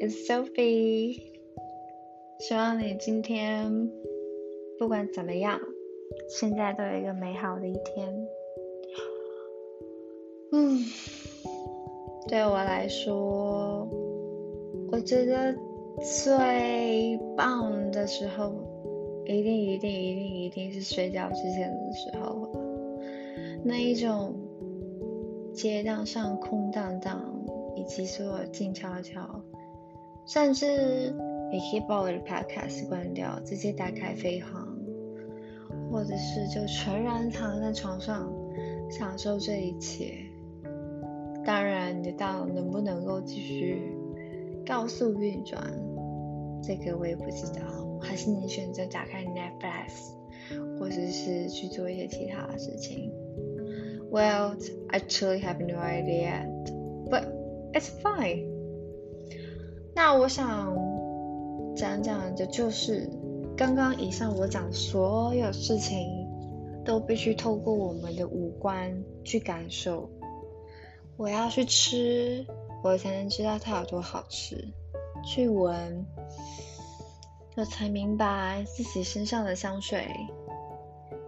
is Sophie。希望你今天不管怎么样，现在都有一个美好的一天。嗯，对我来说，我觉得最棒的时候，一定一定一定一定是睡觉之前的时候，那一种街道上空荡荡，以及所有静悄悄。甚至你可以把我的 podcast 关掉，直接打开飞航，或者是就全然躺在床上享受这一切。当然，你的大脑能不能够继续高速运转，这个我也不知道。还是你选择打开 Netflix，或者是去做一些其他的事情？Well, I truly have no idea, but it's fine. 那我想讲讲的，就是刚刚以上我讲所有事情，都必须透过我们的五官去感受。我要去吃，我才能知道它有多好吃；去闻，我才明白自己身上的香水；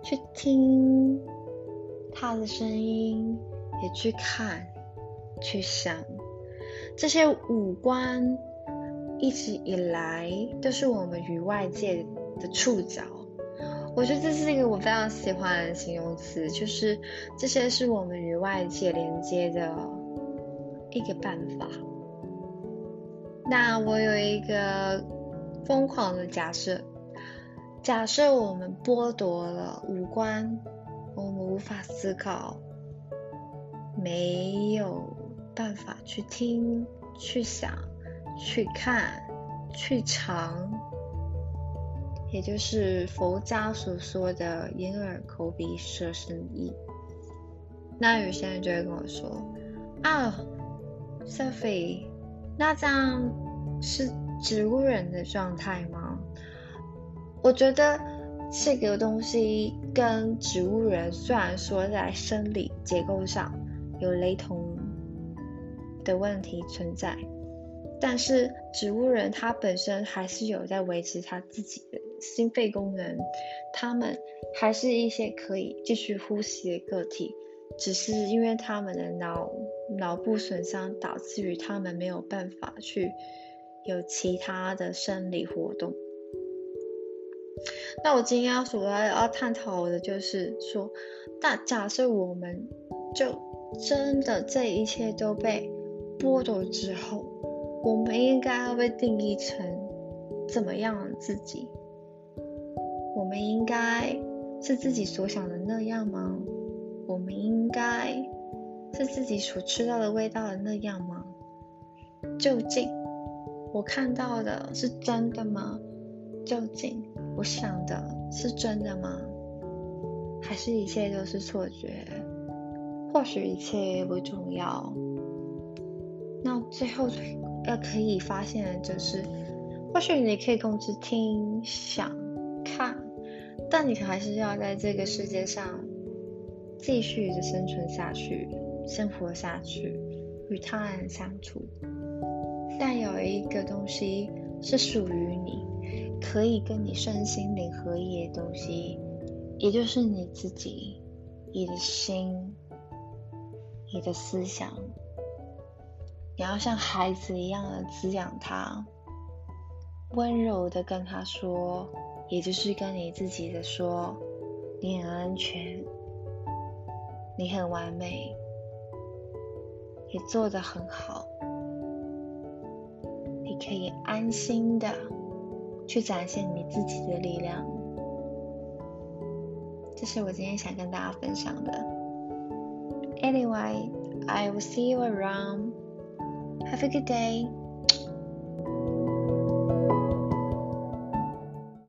去听它的声音，也去看、去想这些五官。一直以来都是我们与外界的触角，我觉得这是一个我非常喜欢的形容词，就是这些是我们与外界连接的一个办法。那我有一个疯狂的假设，假设我们剥夺了五官，我们无法思考，没有办法去听、去想。去看，去尝，也就是佛家所说的眼耳口鼻舌身意。那有些人就会跟我说：“啊，Sophie，那这样是植物人的状态吗？”我觉得这个东西跟植物人虽然说在生理结构上有雷同的问题存在。但是植物人他本身还是有在维持他自己的心肺功能，他们还是一些可以继续呼吸的个体，只是因为他们的脑脑部损伤导致于他们没有办法去有其他的生理活动。那我今天要所要要探讨的就是说，那假设我们就真的这一切都被剥夺之后。我们应该要被定义成怎么样的自己？我们应该是自己所想的那样吗？我们应该是自己所吃到的味道的那样吗？究竟我看到的是真的吗？究竟我想的是真的吗？还是一切都是错觉？或许一切不重要。那最后。要可以发现的就是，或许你可以控制听、想、看，但你还是要在这个世界上继续的生存下去、生活下去，与他人相处。但有一个东西是属于你，可以跟你身心灵合一的东西，也就是你自己、你的心、你的思想。你要像孩子一样的滋养他，温柔的跟他说，也就是跟你自己的说，你很安全，你很完美，你做的很好，你可以安心的去展现你自己的力量。这是我今天想跟大家分享的。Anyway, I will see you around. Have a good day.